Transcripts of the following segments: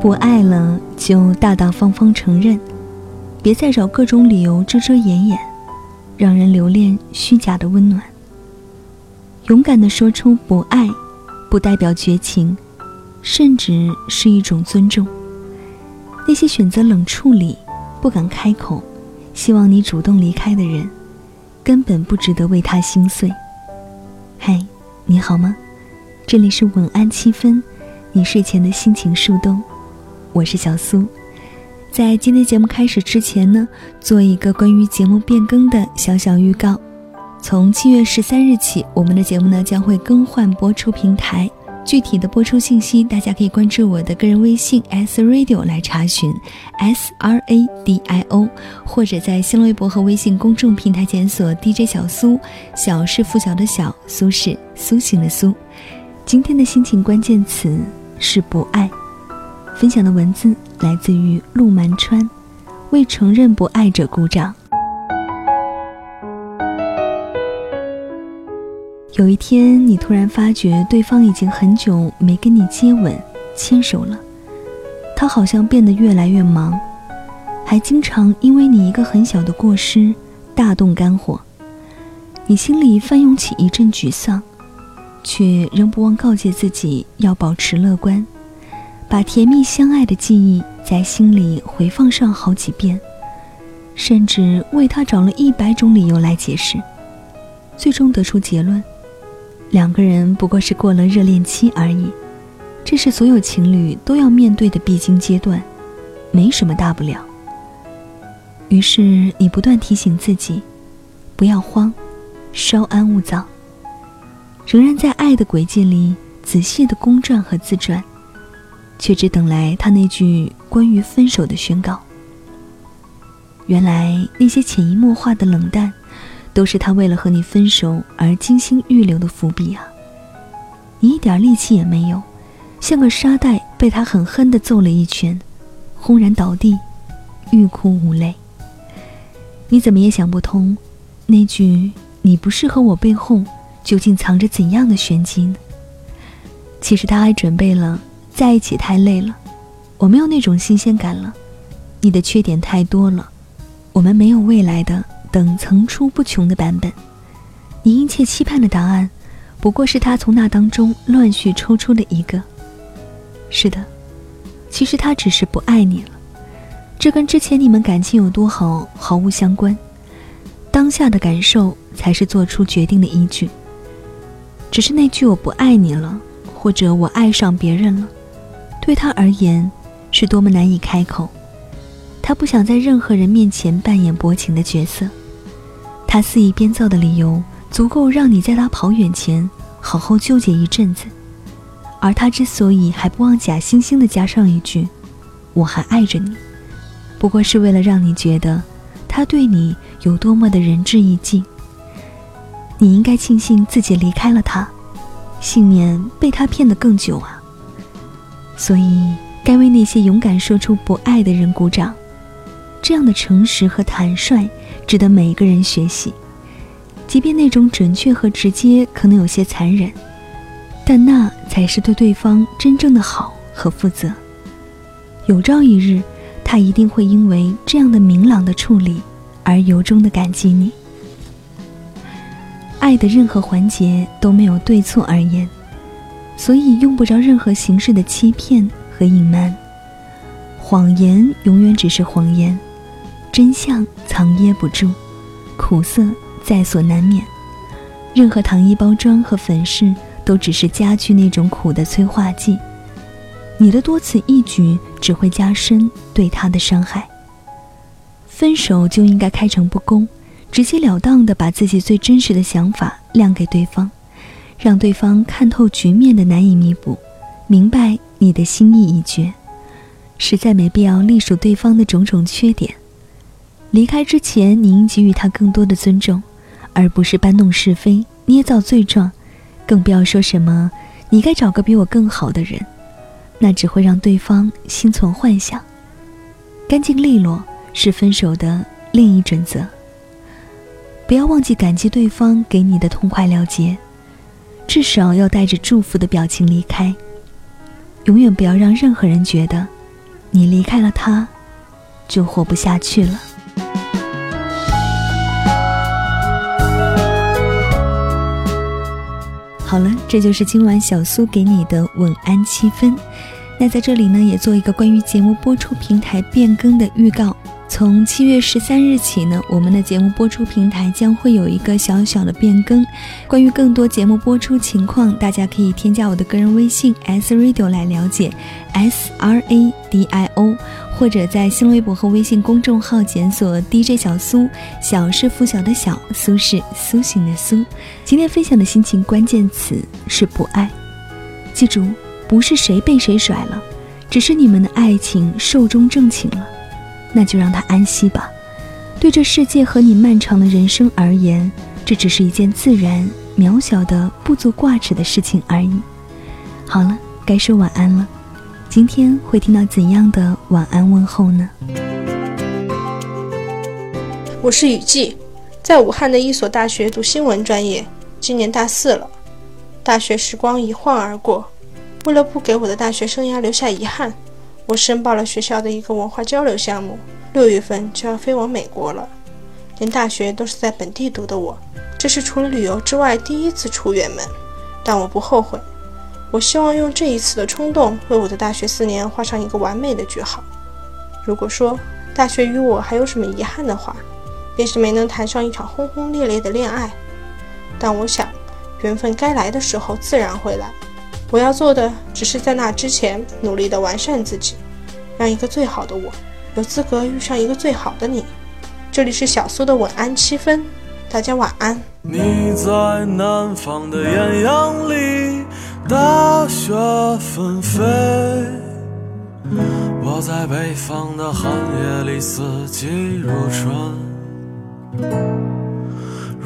不爱了就大大方方承认，别再找各种理由遮遮掩掩，让人留恋虚假的温暖。勇敢地说出不爱，不代表绝情，甚至是一种尊重。那些选择冷处理、不敢开口、希望你主动离开的人，根本不值得为他心碎。嗨，你好吗？这里是晚安七分，你睡前的心情树洞，我是小苏。在今天节目开始之前呢，做一个关于节目变更的小小预告。从七月十三日起，我们的节目呢将会更换播出平台。具体的播出信息，大家可以关注我的个人微信 s radio 来查询，s r a d i o，或者在新浪微博和微信公众平台检索 DJ 小苏，小是拂晓的小，苏是苏醒的苏。今天的心情关键词是不爱。分享的文字来自于陆蛮川，为承认不爱者鼓掌。有一天，你突然发觉对方已经很久没跟你接吻、牵手了，他好像变得越来越忙，还经常因为你一个很小的过失大动肝火。你心里翻涌起一阵沮丧，却仍不忘告诫自己要保持乐观，把甜蜜相爱的记忆在心里回放上好几遍，甚至为他找了一百种理由来解释，最终得出结论。两个人不过是过了热恋期而已，这是所有情侣都要面对的必经阶段，没什么大不了。于是你不断提醒自己，不要慌，稍安勿躁，仍然在爱的轨迹里仔细的公转和自转，却只等来他那句关于分手的宣告。原来那些潜移默化的冷淡。都是他为了和你分手而精心预留的伏笔啊！你一点力气也没有，像个沙袋被他狠狠地揍了一拳，轰然倒地，欲哭无泪。你怎么也想不通，那句“你不适合我”背后究竟藏着怎样的玄机呢？其实他还准备了在一起太累了，我没有那种新鲜感了，你的缺点太多了，我们没有未来的。等层出不穷的版本，你殷切期盼的答案，不过是他从那当中乱序抽出的一个。是的，其实他只是不爱你了，这跟之前你们感情有多好毫无相关。当下的感受才是做出决定的依据。只是那句“我不爱你了”或者“我爱上别人了”，对他而言是多么难以开口。他不想在任何人面前扮演薄情的角色。他肆意编造的理由，足够让你在他跑远前好好纠结一阵子。而他之所以还不忘假惺惺地加上一句“我还爱着你”，不过是为了让你觉得他对你有多么的仁至义尽。你应该庆幸自己离开了他，幸免被他骗得更久啊。所以，该为那些勇敢说出不爱的人鼓掌。这样的诚实和坦率。值得每一个人学习，即便那种准确和直接可能有些残忍，但那才是对对方真正的好和负责。有朝一日，他一定会因为这样的明朗的处理而由衷的感激你。爱的任何环节都没有对错而言，所以用不着任何形式的欺骗和隐瞒。谎言永远只是谎言。真相藏掖不住，苦涩在所难免。任何糖衣包装和粉饰，都只是加剧那种苦的催化剂。你的多此一举，只会加深对他的伤害。分手就应该开诚布公，直截了当的把自己最真实的想法亮给对方，让对方看透局面的难以弥补，明白你的心意已决。实在没必要隶属对方的种种缺点。离开之前，你应给予他更多的尊重，而不是搬弄是非、捏造罪状，更不要说什么“你该找个比我更好的人”，那只会让对方心存幻想。干净利落是分手的另一准则。不要忘记感激对方给你的痛快了结，至少要带着祝福的表情离开。永远不要让任何人觉得你离开了他，就活不下去了。好了，这就是今晚小苏给你的晚安七分。那在这里呢，也做一个关于节目播出平台变更的预告。从七月十三日起呢，我们的节目播出平台将会有一个小小的变更。关于更多节目播出情况，大家可以添加我的个人微信 s radio 来了解，s r a d i o，或者在新浪微博和微信公众号检索 DJ 小苏，小是拂晓的小，苏是苏醒的苏。今天分享的心情关键词是不爱，记住，不是谁被谁甩了，只是你们的爱情寿终正寝了。那就让他安息吧。对这世界和你漫长的人生而言，这只是一件自然、渺小的、不足挂齿的事情而已。好了，该说晚安了。今天会听到怎样的晚安问候呢？我是雨季，在武汉的一所大学读新闻专业，今年大四了。大学时光一晃而过，为了不给我的大学生涯留下遗憾。我申报了学校的一个文化交流项目，六月份就要飞往美国了。连大学都是在本地读的我，这是除了旅游之外第一次出远门，但我不后悔。我希望用这一次的冲动，为我的大学四年画上一个完美的句号。如果说大学与我还有什么遗憾的话，便是没能谈上一场轰轰烈烈的恋爱。但我想，缘分该来的时候自然会来。我要做的，只是在那之前努力的完善自己，让一个最好的我有资格遇上一个最好的你。这里是小苏的晚安七分，大家晚安。你在南方的艳阳里，大雪纷飞；我在北方的寒夜里，四季如春。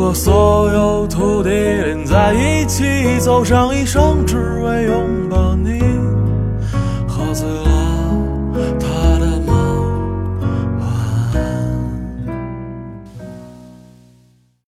如果所有土地连在一起，走上一生，只为拥抱你，